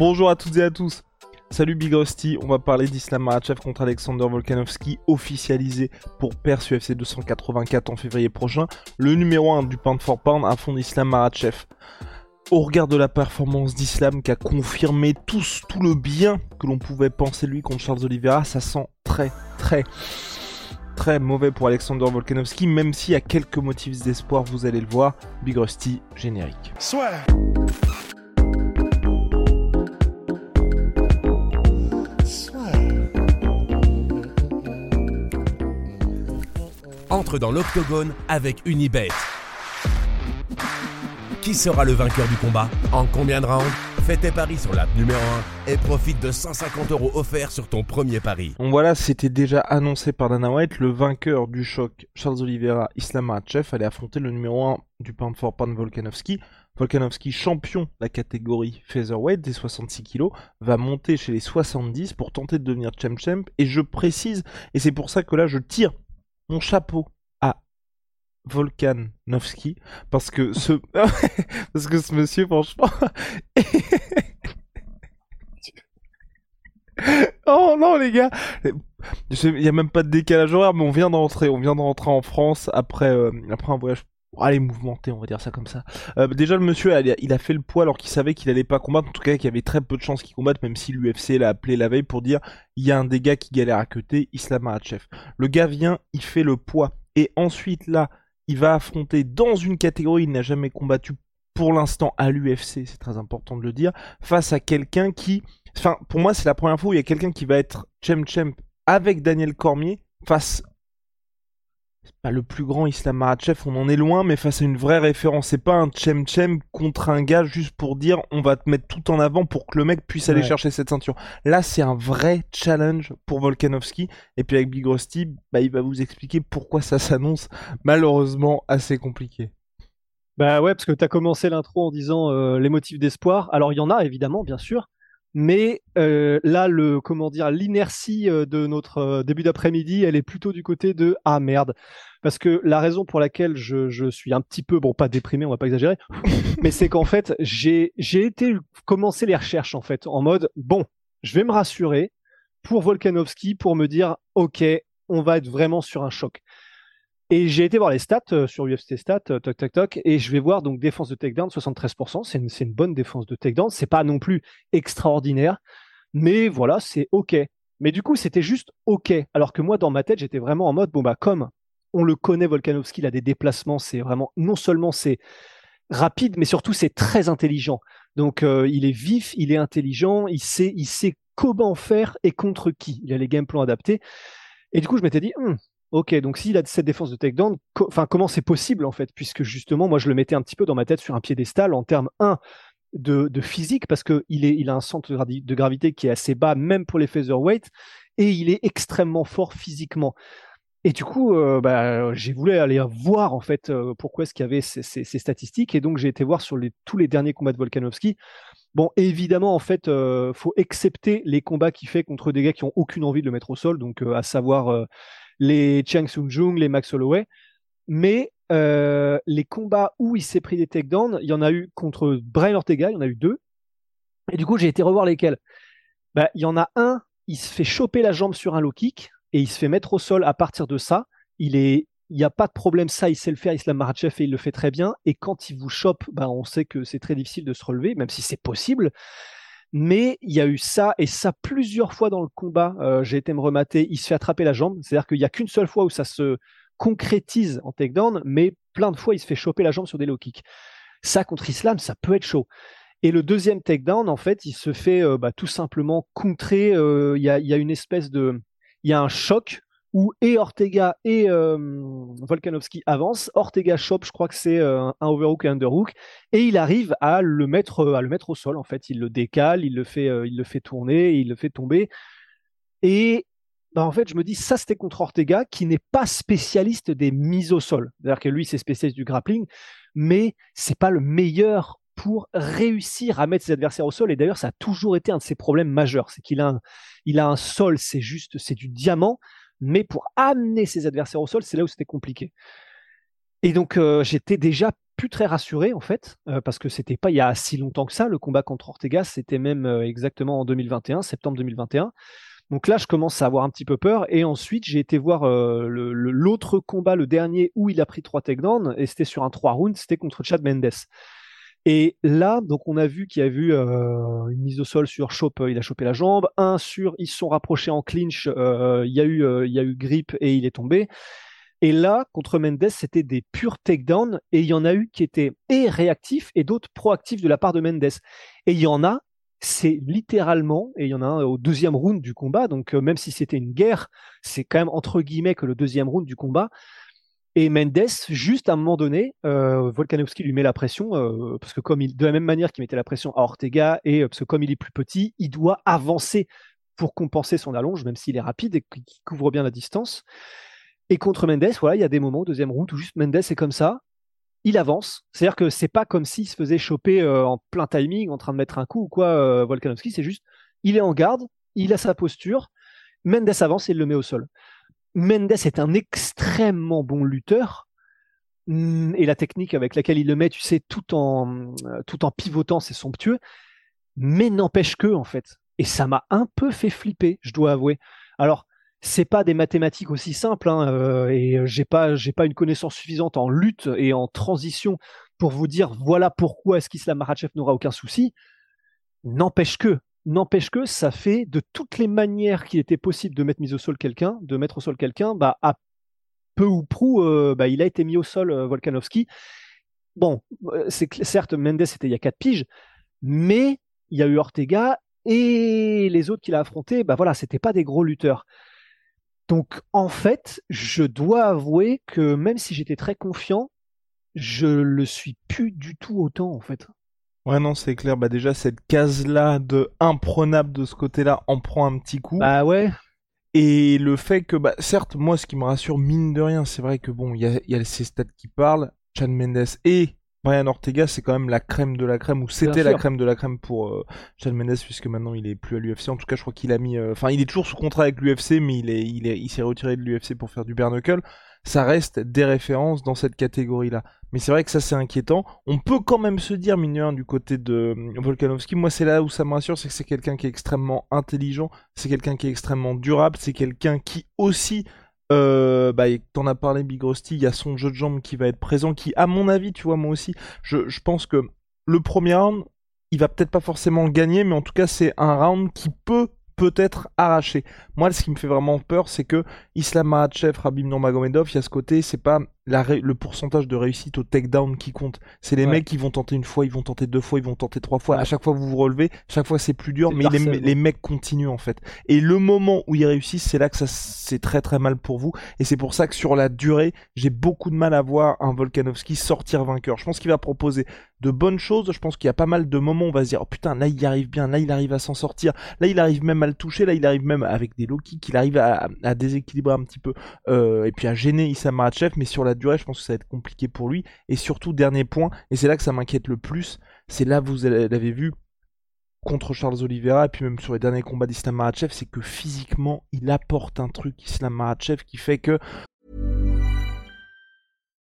Bonjour à toutes et à tous. Salut Big Rusty, on va parler d'Islam Makhachev contre Alexander Volkanovski, officialisé pour Perse UFC 284 en février prochain. Le numéro 1 du pound for pound affronte Islam Makhachev. Au regard de la performance d'Islam qui a confirmé tout, tout le bien que l'on pouvait penser lui contre Charles Oliveira, ça sent très très très mauvais pour Alexander Volkanovski, même s'il y a quelques motifs d'espoir, vous allez le voir. Big Rusty, générique. Entre dans l'octogone avec Unibet. Qui sera le vainqueur du combat En combien de rounds Fais tes paris sur l'app numéro 1 et profite de 150 euros offerts sur ton premier pari. Donc voilà, c'était déjà annoncé par Dana White, le vainqueur du choc Charles Oliveira Islam Makhachev allait affronter le numéro 1 du pound for pound Volkanovski. Volkanovski, champion de la catégorie featherweight des 66 kg, va monter chez les 70 pour tenter de devenir champ champ. Et je précise, et c'est pour ça que là je tire mon chapeau à Volkanovski parce que ce parce que ce monsieur franchement Oh non les gars. Il n'y a même pas de décalage horaire mais on vient d'entrer on vient de rentrer en France après euh, après un voyage allez mouvementé on va dire ça comme ça. Euh, déjà le monsieur il a fait le poids alors qu'il savait qu'il allait pas combattre. En tout cas qu'il y avait très peu de chances qu'il combatte même si l'UFC l'a appelé la veille pour dire il y a un des gars qui galère à côté Islam Makhachev le gars vient il fait le poids. Et ensuite là il va affronter dans une catégorie il n'a jamais combattu pour l'instant à l'UFC c'est très important de le dire face à quelqu'un qui enfin pour moi c'est la première fois où il y a quelqu'un qui va être champ champ avec Daniel Cormier face c'est pas le plus grand Islam Makhachev, on en est loin, mais face à une vraie référence. C'est pas un chem chem contre un gars juste pour dire on va te mettre tout en avant pour que le mec puisse aller Ouais. chercher cette ceinture. Là, c'est un vrai challenge pour Volkanovski. Et puis avec Big Rusty, bah, il va vous expliquer pourquoi ça s'annonce malheureusement assez compliqué. Bah ouais, parce que tu as commencé l'intro en disant euh, les motifs d'espoir. Alors il y en a évidemment, bien sûr, mais euh, là, le comment dire, l'inertie euh, de notre euh, début d'après-midi, elle est plutôt du côté de ah merde. Parce que la raison pour laquelle je, je suis un petit peu, bon, pas déprimé, on va pas exagérer, mais c'est qu'en fait, j'ai j'ai été commencer les recherches en fait, en mode bon, je vais me rassurer pour Volkanovski pour me dire ok, on va être vraiment sur un choc. Et j'ai été voir les stats euh, sur UFC Stats, euh, toc toc toc, et je vais voir donc défense de takedown 73%, c'est une, bonne défense de takedown, c'est pas non plus extraordinaire, mais voilà, c'est ok. Mais du coup, c'était juste ok, alors que moi dans ma tête, j'étais vraiment en mode bon bah comme on le connaît Volkanovski, il a des déplacements, c'est vraiment non seulement c'est rapide, mais surtout c'est très intelligent. Donc euh, il est vif, il est intelligent, il sait, il sait comment faire et contre qui. Il a les game plans adaptés. Et du coup, je m'étais dit, Hmm, ok, donc s'il a cette défense de takedown, enfin comment c'est possible en fait, puisque justement, moi je le mettais un petit peu dans ma tête sur un piédestal en termes 1 de, physique, parce que il, a un centre de gravi- de gravité qui est assez bas, même pour les featherweight, et il est extrêmement fort physiquement. Et du coup, euh, bah, j'ai voulu aller voir en fait euh, pourquoi est-ce qu'il y avait ces, statistiques, et donc j'ai été voir sur tous les derniers combats de Volkanovski. Bon, évidemment, en fait, euh, faut accepter les combats qu'il fait contre des gars qui ont aucune envie de le mettre au sol, donc euh, à savoir les Chiang Sung Jung, les Max Holloway. Mais euh, les combats où il s'est pris des takedowns, il y en a eu contre Brian Ortega, il y en a eu deux. Et du coup, j'ai été revoir lesquels. Bah, il y en a un, il se fait choper la jambe sur un low kick et il se fait mettre au sol à partir de ça. Il est, il n'y a pas de problème, ça, il sait le faire, Islam Makhachev, et il le fait très bien. Et quand il vous chope, bah, on sait que c'est très difficile de se relever, même si c'est possible. Mais il y a eu ça, et ça plusieurs fois dans le combat. Euh, J'ai été me remater, il se fait attraper la jambe. C'est-à-dire qu'il n'y a qu'une seule fois où ça se concrétise en takedown, mais plein de fois, il se fait choper la jambe sur des low kicks. Ça, contre Islam, ça peut être chaud. Et le deuxième takedown, en fait, il se fait euh, bah, tout simplement contrer. euh, Il y, a, y a une espèce de. Il y a un choc où et Ortega et euh, Volkanovski avancent. Ortega chope, je crois que c'est euh, un overhook et un underhook, et il arrive à le mettre à le mettre au sol. En fait, il le décale, il le fait, il le fait tourner, il le fait tomber. Et bah, en fait, je me dis ça c'était contre Ortega qui n'est pas spécialiste des mises au sol. C'est-à-dire que lui c'est spécialiste du grappling, mais c'est pas le meilleur pour réussir à mettre ses adversaires au sol. Et d'ailleurs, ça a toujours été un de ses problèmes majeurs, c'est qu'il a un, il a un sol, c'est juste, c'est du diamant, mais pour amener ses adversaires au sol, c'est là où c'était compliqué. Et donc, euh, j'étais déjà plus très rassuré en fait, euh, parce que c'était pas il y a si longtemps que ça. Le combat contre Ortega, c'était même euh, exactement en 2021, septembre 2021. Donc là, je commence à avoir un petit peu peur. Et ensuite, j'ai été voir l'autre combat, le dernier, où il a pris trois takedowns, et c'était sur un 3 rounds, c'était contre Chad Mendes. Et là, donc on a vu qu'il y a eu euh, une mise au sol sur Chope, il a chopé la jambe. Un sur, ils se sont rapprochés en clinch, euh, il y a eu, euh, il y a eu et il est tombé. Et là, contre Mendes, c'était des purs takedowns et il y en a eu qui étaient réactifs et d'autres proactifs de la part de Mendes. Et il y en a, c'est littéralement, et il y en a un au deuxième round du combat, donc même si c'était une guerre, c'est quand même entre guillemets que le deuxième round du combat, et Mendes, juste à un moment donné, euh, Volkanovski lui met la pression, euh, parce que comme de la même manière qu'il mettait la pression à Ortega, et euh, parce que comme il est plus petit, il doit avancer pour compenser son allonge, même s'il est rapide et qu'il couvre bien la distance. Et contre Mendes, voilà, il y a des moments, deuxième route, où juste Mendes est comme ça, il avance. C'est-à-dire que c'est pas comme s'il se faisait choper euh, en plein timing, en train de mettre un coup ou quoi, Volkanovski, c'est juste, il est en garde, il a sa posture, Mendes avance et il le met au sol. Mendes est un extrêmement bon lutteur. Mm, et la technique avec laquelle il le met, tu sais, tout en, euh, tout en pivotant, c'est somptueux. Mais n'empêche que, en fait. Et ça m'a un peu fait flipper, je dois avouer. Alors, c'est pas des mathématiques aussi simples, hein, euh, et j'ai pas, j'ai pas une connaissance suffisante en lutte et en transition pour vous dire voilà pourquoi est-ce qu'Islam Makhachev n'aura aucun souci. N'empêche que, N'empêche que ça fait de toutes les manières qu'il était possible de mettre mise au sol quelqu'un, de mettre au sol quelqu'un, bah, à peu ou prou, euh, bah, il a été mis au sol euh. Bon, euh, c'est certes Mendes c'était il y a quatre piges, mais il y a eu Ortega et les autres qu'il a affrontés, bah voilà, c'était pas des gros lutteurs. Donc en fait, je dois avouer que même si j'étais très confiant, je le suis plus du tout autant en fait. Ouais, non, c'est clair. Bah, déjà, cette case-là de imprenable de ce côté-là en prend un petit coup. Bah ouais. Et le fait que, bah, certes, moi, ce qui me rassure, mine de rien, c'est vrai que bon, il y a, y a, ces stats qui parlent. Chan Mendes et Brian Ortega, c'est quand même la crème de la crème, ou c'était la crème de la crème pour euh, Chan Mendes, puisque maintenant il est plus à l'UFC. En tout cas, je crois qu'il a mis. Euh, enfin, il est toujours sous contrat avec l'UFC, mais il est, il est, il s'est retiré de l'UFC pour faire du bare ça reste des références dans cette catégorie-là. Mais c'est vrai que ça c'est inquiétant. On peut quand même se dire, mignon, du côté de euh, Volkanovski, moi c'est là où ça me rassure, c'est que c'est quelqu'un qui est extrêmement intelligent, c'est quelqu'un qui est extrêmement durable, c'est quelqu'un qui aussi, euh, bah, t'en as parlé Big Rusty, il y a son jeu de jambes qui va être présent, qui à mon avis, tu vois, moi aussi, je, je pense que le premier round, il va peut-être pas forcément gagner, mais en tout cas c'est un round qui peut peut-être arraché. Moi, ce qui me fait vraiment peur, c'est que Islam Makhachev, Rabim Nurmagomedov, il y a ce côté, c'est pas le pourcentage de réussite au takedown qui compte. C'est les mecs qui vont tenter une fois, ils vont tenter deux fois, ils vont tenter trois fois. À chaque fois, vous vous relevez. Chaque fois, c'est plus dur, mais les, mecs continuent en fait. Et le moment où ils réussissent, c'est là que ça c'est très très mal pour vous. Et c'est pour ça que sur la durée, j'ai beaucoup de mal à voir un Volkanovski sortir vainqueur. Je pense qu'il va proposer de bonnes choses. Je pense qu'il y a pas mal de moments où on va se dire, oh putain, là il arrive bien, là il arrive à s'en sortir, là il arrive même à le toucher, là il arrive même avec des low kicks, il arrive à, déséquilibrer un petit peu euh, et puis à gêner Issa Marachev. Mais sur la durée, je pense que ça va être compliqué pour lui. Et surtout, dernier point, et c'est là que ça m'inquiète le plus, c'est là, vous l'avez vu, contre Charles Oliveira, et puis même sur les derniers combats d'Islam Makhachev, c'est que physiquement, il apporte un truc, Islam Makhachev, qui fait que...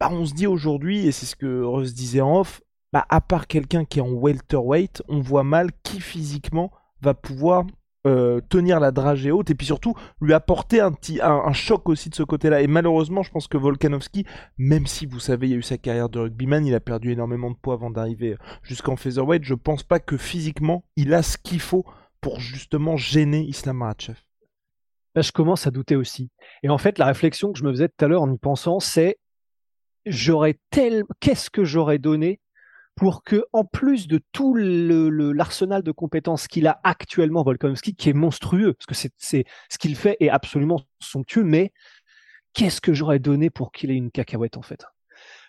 Bah, on se dit aujourd'hui, et c'est ce que Rose disait en off, bah, à part quelqu'un qui est en welterweight, on voit mal qui physiquement va pouvoir euh, tenir la dragée haute et puis surtout lui apporter un petit choc aussi de ce côté-là. Et malheureusement, je pense que Volkanovski, même si vous savez, il y a eu sa carrière de rugbyman, il a perdu énormément de poids avant d'arriver jusqu'en featherweight. Je pense pas que physiquement, il a ce qu'il faut pour justement gêner Islam Makhachev. Là, je commence à douter aussi. Et en fait, la réflexion que je me faisais tout à l'heure en y pensant, c'est j'aurais tel, qu'est-ce que j'aurais donné pour que, en plus de tout l'arsenal de compétences qu'il a actuellement, Volkanovski, qui est monstrueux, parce que c'est ce qu'il fait est absolument somptueux, mais qu'est-ce que j'aurais donné pour qu'il ait une cacahuète en fait?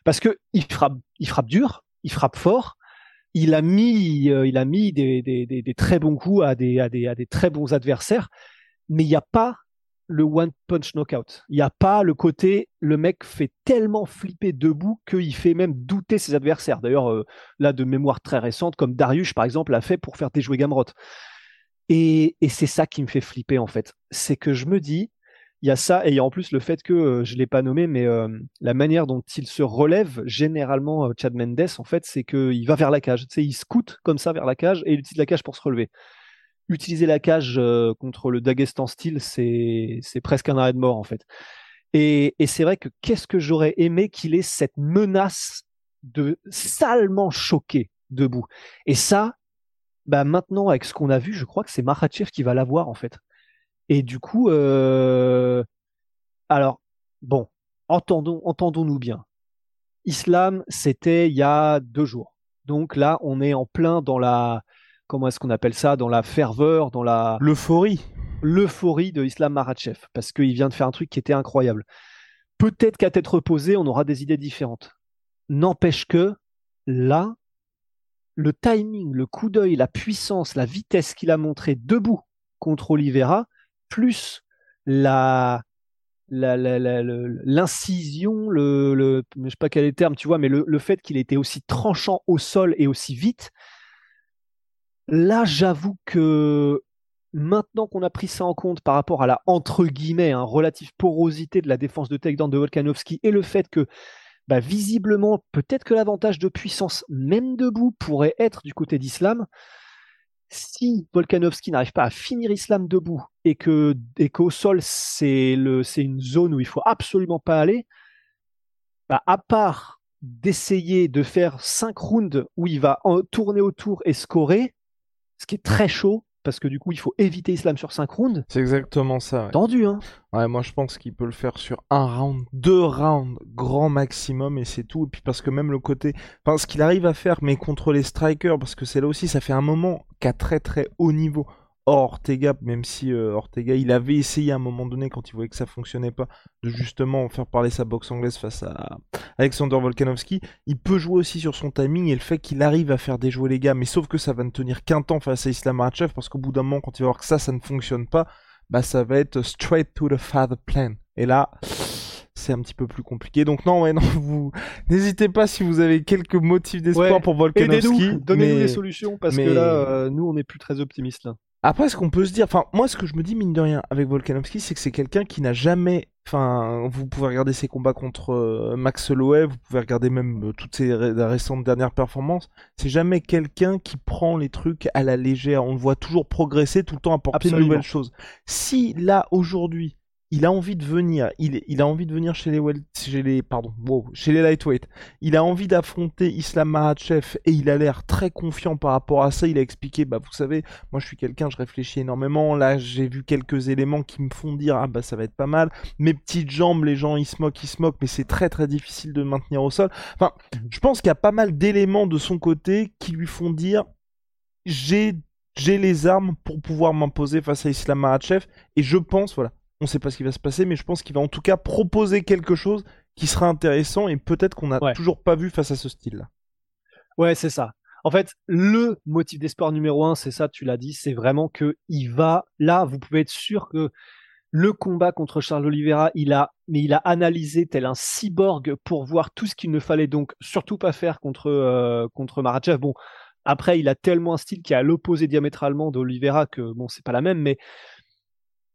Parce que il frappe, il frappe dur, il frappe fort, il a mis, euh, il a mis des, des, des, très bons coups à des, à des, à des très bons adversaires, mais il n'y a pas le one punch knockout. Il n'y a pas le côté, le mec fait tellement flipper debout qu'il fait même douter ses adversaires. D'ailleurs, euh, là, de mémoire très récente, comme Darius, par exemple, l'a fait pour faire déjouer Gamrot. Et, c'est ça qui me fait flipper, en fait. C'est que je me dis, il y a ça, et il y a en plus le fait que, euh, je ne l'ai pas nommé, mais euh, la manière dont il se relève, généralement, Chad Mendes, en fait, c'est qu'il va vers la cage. Tu sais, il scoute comme ça vers la cage et il utilise la cage pour se relever utiliser la cage euh, contre le Dagestan style, c'est presque un arrêt de mort en fait. Et, c'est vrai que qu'est-ce que j'aurais aimé qu'il ait cette menace de salement choquer debout. Et ça, bah maintenant avec ce qu'on a vu, je crois que c'est Makhachev qui va l'avoir en fait. Et du coup, euh, alors bon, entendons, entendons-nous bien. Islam, c'était il y a deux jours. Donc là, on est en plein dans la comment est-ce qu'on appelle ça, dans la ferveur, dans la l'euphorie, l'euphorie de Islam Makhachev, parce qu'il vient de faire un truc qui était incroyable. Peut-être qu'à tête reposée, on aura des idées différentes. N'empêche que là, le timing, le coup d'œil, la puissance, la vitesse qu'il a montré debout contre Oliveira, plus la l'incision, le, le, je sais pas quel est le terme, tu vois, mais le, le fait qu'il était aussi tranchant au sol et aussi vite, Là, j'avoue que maintenant qu'on a pris ça en compte par rapport à la entre guillemets hein, relative porosité de la défense de takedown de Volkanovski et le fait que bah, visiblement peut-être que l'avantage de puissance même debout pourrait être du côté d'Islam. Si Volkanovski n'arrive pas à finir Islam debout et que et qu'au sol c'est le une zone où il faut absolument pas aller, bah, à part d'essayer de faire cinq rounds où il va tourner autour et scorer, ce qui est très chaud parce que du coup il faut éviter Islam sur 5 rounds. C'est exactement ça. Tendu hein. Ouais, moi je pense qu'il peut le faire sur un round, deux rounds, grand maximum et c'est tout. Et puis parce que même le côté, enfin ce qu'il arrive à faire, mais contre les strikers, parce que c'est là aussi, ça fait un moment qu'à très très haut niveau. Ortega, même si euh, Ortega, il avait essayé à un moment donné, quand il voyait que ça fonctionnait pas, de justement faire parler sa boxe anglaise face à Alexander Volkanovski, il peut jouer aussi sur son timing et le fait qu'il arrive à faire déjouer les gars, mais sauf que ça va ne tenir qu'un temps face à Islam Makhachev, parce qu'au bout d'un moment, quand il va voir que ça, ça ne fonctionne pas, bah ça va être straight to the father plan. Et là, c'est un petit peu plus compliqué. Donc non, ouais, non, vous n'hésitez pas si vous avez quelques motifs d'espoir pour Volkanovski. Donnez-nous des solutions parce que là, euh, nous, on est plus très optimistes là. Après, ce qu'on peut se dire, enfin, moi, ce que je me dis, mine de rien, avec Volkanovski, c'est que c'est quelqu'un qui n'a jamais, enfin, vous pouvez regarder ses combats contre euh, Max Holloway, vous pouvez regarder même euh, toutes ses récentes dernières performances, c'est jamais quelqu'un qui prend les trucs à la légère, on le voit toujours progresser, tout le temps apporter de nouvelles choses. Si, là, aujourd'hui, il a envie de venir, il, a envie de venir chez les, chez les, pardon, chez les lightweight. Il a envie d'affronter Islam Makhachev et il a l'air très confiant par rapport à ça. Il a expliqué, bah vous savez, moi je suis quelqu'un, je réfléchis énormément. Là, j'ai vu quelques éléments qui me font dire, ah bah ça va être pas mal. Mes petites jambes, les gens ils se moquent, ils se moquent, mais c'est très très difficile de maintenir au sol. Enfin, je pense qu'il y a pas mal d'éléments de son côté qui lui font dire, j'ai j'ai les armes pour pouvoir m'imposer face à Islam Makhachev et je pense, voilà, on ne sait pas ce qui va se passer, mais je pense qu'il va en tout cas proposer quelque chose qui sera intéressant et peut-être qu'on n'a toujours pas vu face à ce style-là. Ouais, c'est ça. En fait, le motif d'espoir numéro un, c'est ça, tu l'as dit, c'est vraiment que il va. Là, vous pouvez être sûr que le combat contre Charles Oliveira, il a, mais il a analysé tel un cyborg pour voir tout ce qu'il ne fallait donc surtout pas faire contre euh, contre Marachev. Bon, après, il a tellement un style qui est à l'opposé diamétralement d'Oliveira que bon, c'est pas la même, mais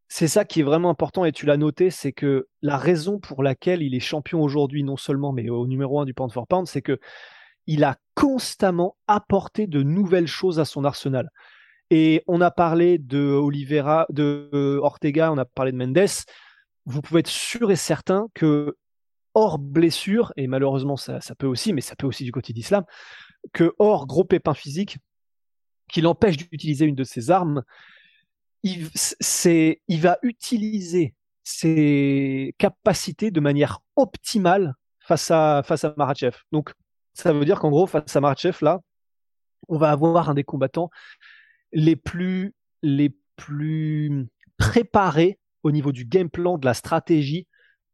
c'est ça qui est vraiment important et tu l'as noté, c'est que la raison pour laquelle il est champion aujourd'hui, non seulement mais au numéro un du pound for pound, c'est que il a constamment apporté de nouvelles choses à son arsenal. Et on a parlé de Oliveira, de euh, Ortega, on a parlé de Mendes. Vous pouvez être sûr et certain que hors blessure, et malheureusement ça, ça peut aussi, mais ça peut aussi du côté d'Islam, que hors gros pépin physique qui l'empêche d'utiliser une de ses armes, il, il va utiliser ses capacités de manière optimale face à, face. Donc, ça veut dire qu'en gros, face à Marachev, là, on va avoir un des combattants les plus, les plus préparés au niveau du game plan, de la stratégie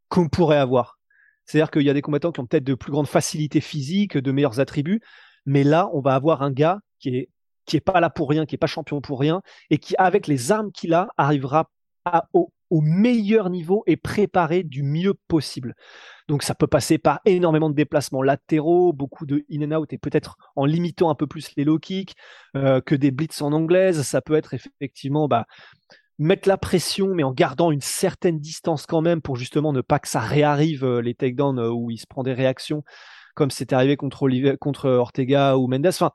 qu'on pourrait avoir. C'est-à-dire qu'il y a des combattants qui ont peut-être de plus grandes facilités physiques, de meilleurs attributs, mais là, on va avoir un gars qui est qui est pas là pour rien, qui est pas champion pour rien, et qui, avec les armes qu'il a, arrivera au, meilleur niveau et préparé du mieux possible. Donc ça peut passer par énormément de déplacements latéraux, beaucoup de in and out, et peut-être en limitant un peu plus les low kicks, euh, que des blitz en anglaise. Ça peut être effectivement bah, mettre la pression, mais en gardant une certaine distance quand même pour justement ne pas que ça réarrive euh, les takedowns euh, où il se prend des réactions, comme c'est arrivé contre, contre Ortega ou Mendes. Enfin,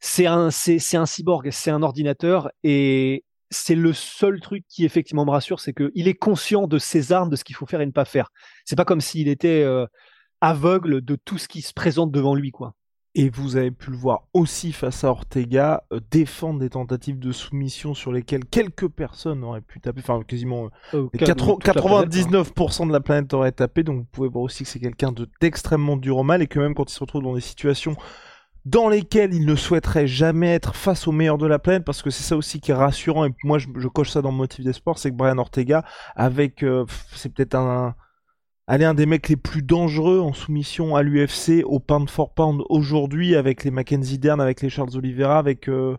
c'est un, c'est, un cyborg, c'est un ordinateur, et c'est le seul truc qui effectivement me rassure, c'est qu'il est conscient de ses armes, de ce qu'il faut faire et ne pas faire. C'est pas comme s'il était euh, aveugle de tout ce qui se présente devant lui, quoi. Et vous avez pu le voir aussi face à Ortega euh, défendre des tentatives de soumission sur lesquelles quelques personnes auraient pu taper, enfin quasiment euh, 99% de la planète aurait tapé. Donc vous pouvez voir aussi que c'est quelqu'un d'extrêmement dur au mal et que même quand il se retrouve dans des situations dans lesquels il ne souhaiterait jamais être face au meilleur de la planète, parce que c'est ça aussi qui est rassurant, et moi je, coche ça dans le motif d'espoir, c'est que Brian Ortega, avec, euh, c'est peut-être un, allez, un des mecs les plus dangereux en soumission à l'UFC, au pound for pound aujourd'hui, avec les Mackenzie Dern, avec les Charles Oliveira, avec, euh,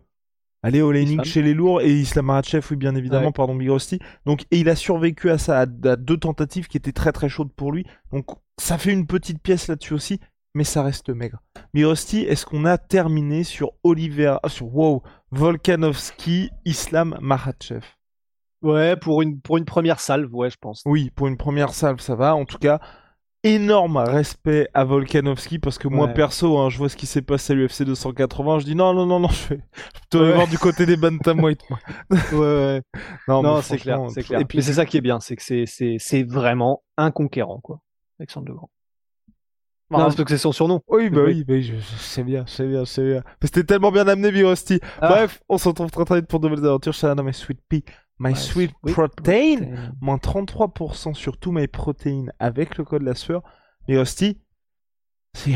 allez, Olenik chez les lourds, et Islam Makhachev, oui, bien évidemment, pardon, Big Rusty. Donc, et il a survécu à ça, à, à deux tentatives qui étaient très très chaudes pour lui. Donc, ça fait une petite pièce là-dessus aussi mais ça reste maigre. Mirosti, est-ce qu'on a terminé sur Oliver, ah, sur wow, Volkanovski, Islam Makhachev? Ouais, pour une, pour une première salve, ouais, je pense. Oui, pour une première salve, ça va. En tout cas, énorme respect à Volkanovski parce que moi perso, hein, je vois ce qui s'est passé à l'UFC 280, je dis non, non, non, non, je vais plutôt voir du côté des bantamweight. ouais, ouais. Non, c'est clair, c'est clair. Et puis c'est ça qui est bien, c'est que c'est vraiment un conquérant, quoi, Alexandre Legrand. Non, parce que c'est son surnom. Oui, bah oui, je, sais bien, sais bien, sais bien. C'était tellement bien amené, Birosti. Ah. Bref, on se retrouve très très vite pour de nouvelles aventures. Je My Sweet Pea, My Sweet, protein. Moins 33% sur tous mes protéines avec le code la sueur. Birosti, c'est